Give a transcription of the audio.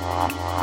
Wow, wow.